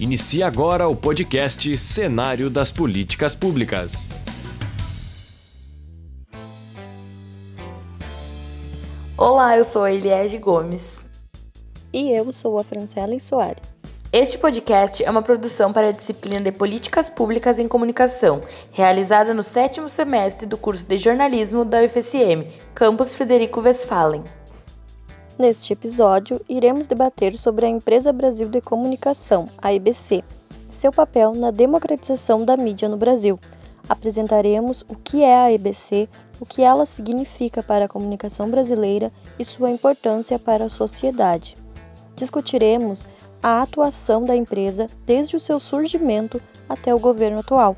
Inicia agora o podcast Cenário das Políticas Públicas. Olá, eu sou a Eliege Gomes. E eu sou a Francela Soares. Este podcast é uma produção para a disciplina de Políticas Públicas em Comunicação, realizada no sétimo semestre do curso de jornalismo da UFSM, Campus Frederico Westphalen. Neste episódio, iremos debater sobre a Empresa Brasil de Comunicação, a EBC, seu papel na democratização da mídia no Brasil. Apresentaremos o que é a EBC, o que ela significa para a comunicação brasileira e sua importância para a sociedade. Discutiremos a atuação da empresa desde o seu surgimento até o governo atual.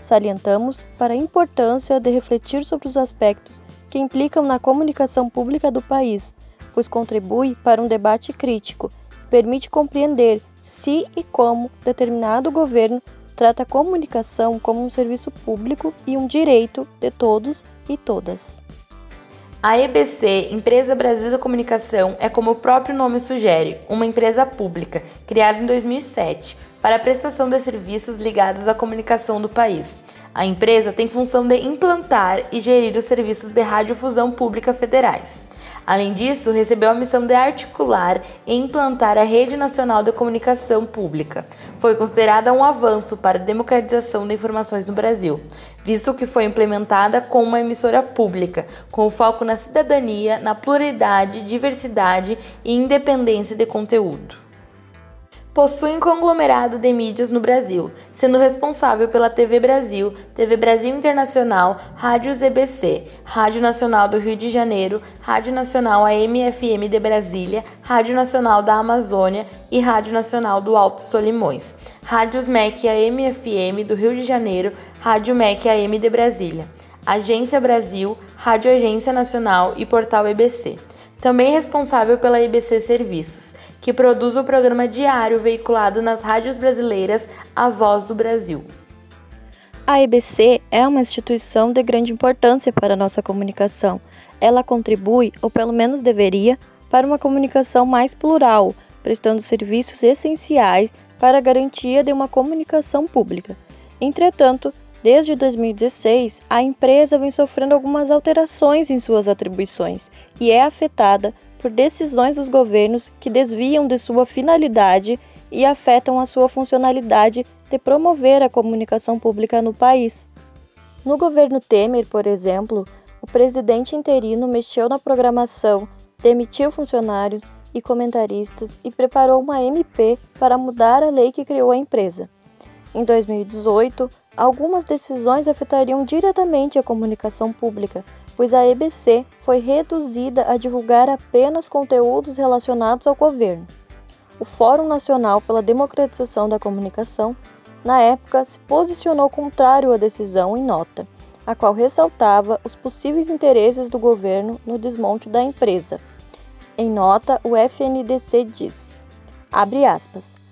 Salientamos para a importância de refletir sobre os aspectos que implicam na comunicação pública do país, pois contribui para um debate crítico, permite compreender se e como determinado governo trata a comunicação como um serviço público e um direito de todos e todas. A EBC, Empresa Brasil da Comunicação, é como o próprio nome sugere, uma empresa pública, criada em 2007, para a prestação de serviços ligados à comunicação do país. A empresa tem função de implantar e gerir os serviços de radiodifusão pública federais. Além disso, recebeu a missão de articular e implantar a Rede Nacional de Comunicação Pública. Foi considerada um avanço para a democratização de informações no Brasil, visto que foi implementada com uma emissora pública, com foco na cidadania, na pluralidade, diversidade e independência de conteúdo possui um conglomerado de mídias no Brasil, sendo responsável pela TV Brasil, TV Brasil Internacional, Rádio ZBC, Rádio Nacional do Rio de Janeiro, Rádio Nacional AM/FM de Brasília, Rádio Nacional da Amazônia e Rádio Nacional do Alto Solimões, Rádios MEC AM/FM do Rio de Janeiro, Rádio MEC AM de Brasília, Agência Brasil, Rádio Agência Nacional e Portal EBC. Também responsável pela EBC Serviços, que produz o programa diário veiculado nas rádios brasileiras A Voz do Brasil. A EBC é uma instituição de grande importância para a nossa comunicação. Ela contribui, ou pelo menos deveria, para uma comunicação mais plural, prestando serviços essenciais para a garantia de uma comunicação pública. Entretanto, desde 2016, a empresa vem sofrendo algumas alterações em suas atribuições e é afetada por decisões dos governos que desviam de sua finalidade e afetam a sua funcionalidade de promover a comunicação pública no país. No governo Temer, por exemplo, o presidente interino mexeu na programação, demitiu funcionários e comentaristas e preparou uma MP para mudar a lei que criou a empresa. Em 2018, algumas decisões afetariam diretamente a comunicação pública, pois a EBC foi reduzida a divulgar apenas conteúdos relacionados ao governo. O Fórum Nacional pela Democratização da Comunicação, na época, se posicionou contrário à decisão em nota, a qual ressaltava os possíveis interesses do governo no desmonte da empresa. Em nota, o FNDC diz: abre aspas.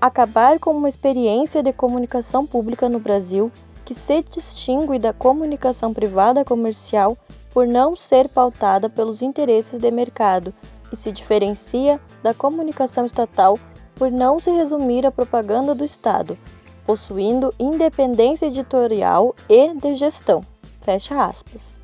Acabar com uma experiência de comunicação pública no Brasil que se distingue da comunicação privada comercial por não ser pautada pelos interesses de mercado e se diferencia da comunicação estatal por não se resumir à propaganda do Estado, possuindo independência editorial e de gestão. Fecha aspas.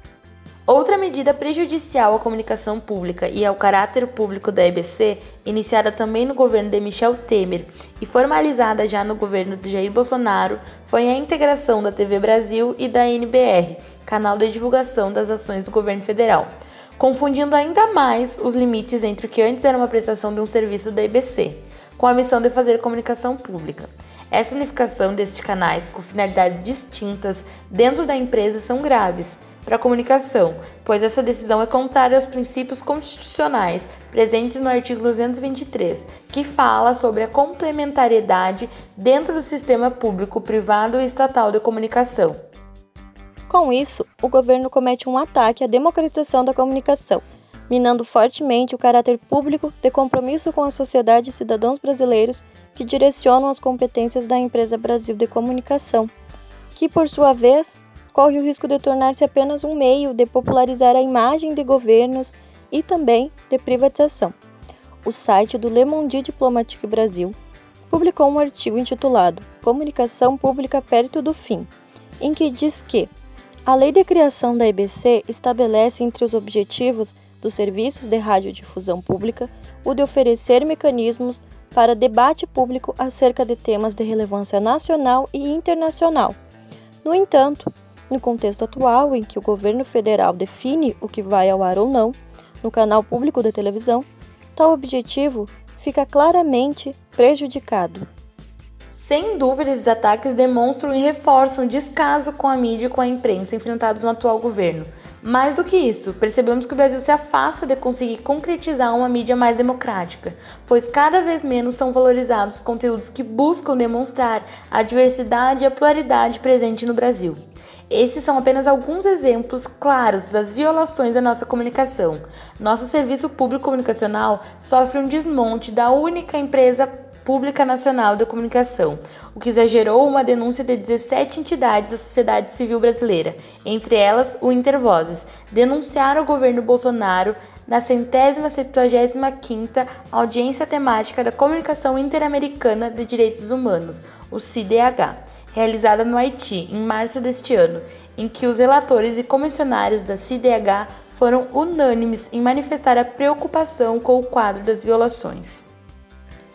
Outra medida prejudicial à comunicação pública e ao caráter público da EBC, iniciada também no governo de Michel Temer e formalizada já no governo de Jair Bolsonaro, foi a integração da TV Brasil e da NBR, canal de divulgação das ações do governo federal, confundindo ainda mais os limites entre o que antes era uma prestação de um serviço da EBC, com a missão de fazer comunicação pública. Essa unificação destes canais com finalidades distintas dentro da empresa são graves para a comunicação, pois essa decisão é contrária aos princípios constitucionais presentes no artigo 223, que fala sobre a complementariedade dentro do sistema público, privado e estatal de comunicação. Com isso, o governo comete um ataque à democratização da comunicação, minando fortemente o caráter público de compromisso com a sociedade e cidadãos brasileiros que direcionam as competências da empresa Brasil de Comunicação, que, por sua vez, corre o risco de tornar-se apenas um meio de popularizar a imagem de governos e também de privatização. O site do Le Monde Diplomatique Brasil publicou um artigo intitulado Comunicação Pública Perto do Fim, em que diz que a lei de criação da EBC estabelece entre os objetivos dos serviços de radiodifusão pública o de oferecer mecanismos para debate público acerca de temas de relevância nacional e internacional. No entanto, no contexto atual em que o governo federal define o que vai ao ar ou não no canal público de televisão, tal objetivo fica claramente prejudicado. Sem dúvida, esses ataques demonstram e reforçam o descaso com a mídia e com a imprensa enfrentados no atual governo. Mais do que isso, percebemos que o Brasil se afasta de conseguir concretizar uma mídia mais democrática, pois cada vez menos são valorizados conteúdos que buscam demonstrar a diversidade e a pluralidade presente no Brasil. Esses são apenas alguns exemplos claros das violações da nossa comunicação. Nosso serviço público comunicacional sofre um desmonte da única empresa Pública Nacional de Comunicação, o que exagerou uma denúncia de 17 entidades da sociedade civil brasileira, entre elas o Intervozes, denunciaram o governo Bolsonaro na centésima septuagésima quinta audiência temática da Comunicação Interamericana de Direitos Humanos, o CIDH, realizada no Haiti em março deste ano, em que os relatores e comissionários da CIDH foram unânimes em manifestar a preocupação com o quadro das violações.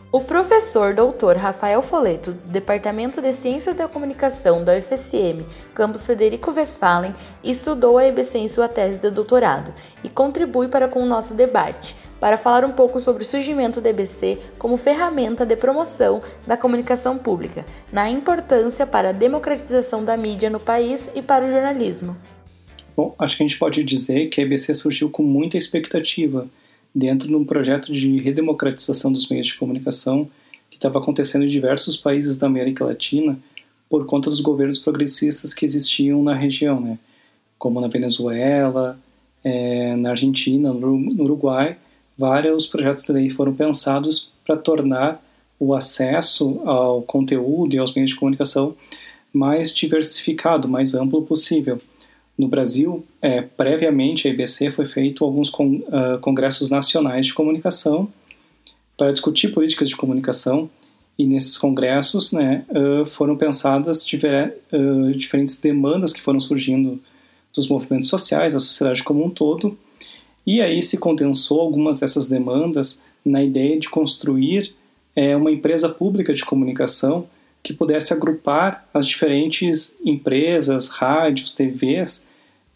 O professor doutor Rafael Foleto, do Departamento de Ciências da Comunicação da UFSM, campus Frederico Westphalen, estudou a EBC em sua tese de doutorado e contribui para com o nosso debate, para falar um pouco sobre o surgimento da EBC como ferramenta de promoção da comunicação pública, na importância para a democratização da mídia no país e para o jornalismo. Bom, acho que a gente pode dizer que a EBC surgiu com muita expectativa dentro de um projeto de redemocratização dos meios de comunicação que estava acontecendo em diversos países da América Latina por conta dos governos progressistas que existiam na região, né? como na Venezuela, é, na Argentina, no Uruguai, vários projetos de lei foram pensados para tornar o acesso ao conteúdo e aos meios de comunicação mais diversificado, mais amplo possível. No Brasil, é, previamente a IBC foi feito alguns con, uh, congressos nacionais de comunicação para discutir políticas de comunicação e nesses congressos né, uh, foram pensadas uh, diferentes demandas que foram surgindo dos movimentos sociais, da sociedade como um todo, e aí se condensou algumas dessas demandas na ideia de construir é, uma empresa pública de comunicação que pudesse agrupar as diferentes empresas, rádios, TVs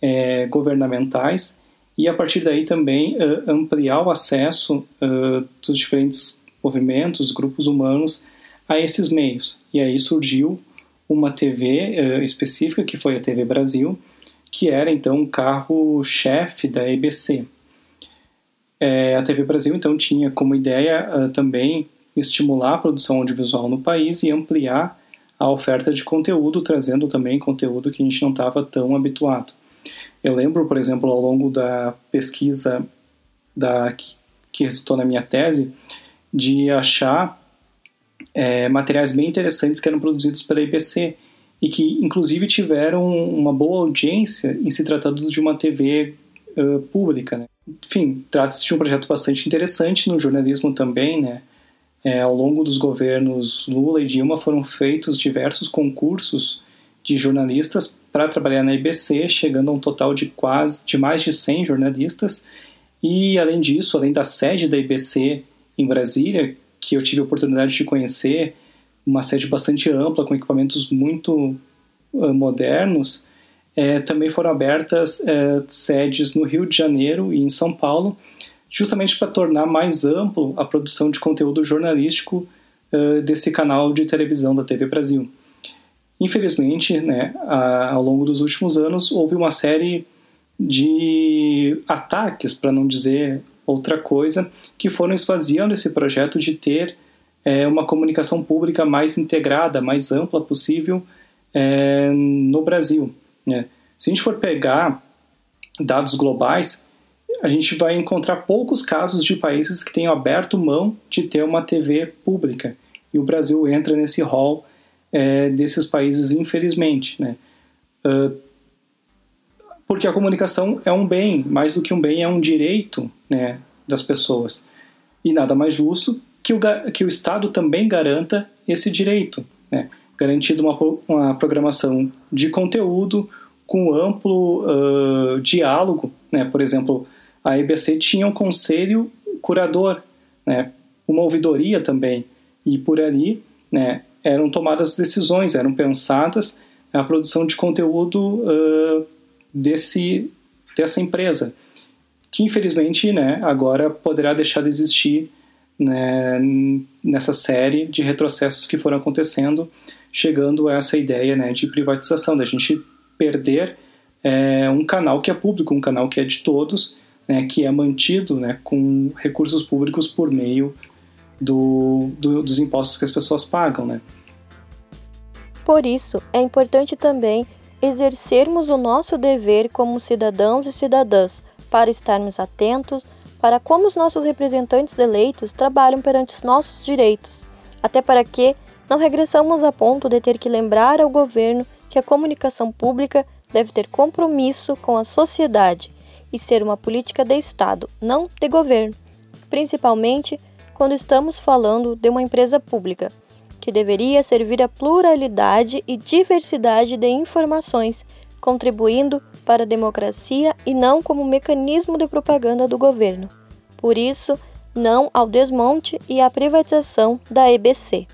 é, governamentais e a partir daí também uh, ampliar o acesso uh, dos diferentes movimentos, grupos humanos a esses meios. E aí surgiu uma TV uh, específica, que foi a TV Brasil, que era então o carro-chefe da EBC. É, a TV Brasil então tinha como ideia também estimular a produção audiovisual no país e ampliar a oferta de conteúdo, trazendo também conteúdo que a gente não estava tão habituado. Eu lembro, por exemplo, ao longo da pesquisa da, que resultou na minha tese, de achar é, materiais bem interessantes que eram produzidos pela IBC e que, inclusive, tiveram uma boa audiência em se tratando de uma TV uh, pública. Né? Enfim, trata-se de um projeto bastante interessante no jornalismo também, né? É, ao longo dos governos Lula e Dilma foram feitos diversos concursos de jornalistas para trabalhar na IBC, chegando a um total de quase de mais de 100 jornalistas. E além disso, além da sede da IBC em Brasília, que eu tive a oportunidade de conhecer, uma sede bastante ampla com equipamentos muito uh, modernos, é, também foram abertas é, sedes no Rio de Janeiro e em São Paulo, justamente para tornar mais amplo a produção de conteúdo jornalístico uh, desse canal de televisão da TV Brasil. Infelizmente, né, a, ao longo dos últimos anos, houve uma série de ataques, para não dizer outra coisa, que foram esvaziando esse projeto de ter é, uma comunicação pública mais integrada, mais ampla possível é, no Brasil. Né? Se a gente for pegar dados globais, a gente vai encontrar poucos casos de países que tenham aberto mão de ter uma TV pública. E o Brasil entra nesse rol é, desses países, infelizmente. Né? Uh, porque a comunicação é um bem, mais do que um bem, é um direito né, das pessoas. E nada mais justo que o, que o Estado também garanta esse direito, né? Garantindo uma, uma programação de conteúdo com amplo uh, diálogo. Né? Por exemplo, a EBC tinha um conselho curador, né? uma ouvidoria também, e por ali né, eram tomadas decisões, eram pensadas a produção de conteúdo uh, desse, dessa empresa, que infelizmente né, agora poderá deixar de existir né, nessa série de retrocessos que foram acontecendo, chegando a essa ideia né, de privatização, da gente perder é, um canal que é público, um canal que é de todos, né, que é mantido né, com recursos públicos por meio do, do, dos impostos que as pessoas pagam. Né. Por isso, é importante também exercermos o nosso dever como cidadãos e cidadãs para estarmos atentos para como os nossos representantes eleitos trabalham perante os nossos direitos, até para que não regressamos a ponto de ter que lembrar ao governo que a comunicação pública deve ter compromisso com a sociedade e ser uma política de Estado, não de governo, principalmente quando estamos falando de uma empresa pública, que deveria servir à pluralidade e diversidade de informações, contribuindo para a democracia e não como mecanismo de propaganda do governo. Por isso, não ao desmonte e à privatização da EBC.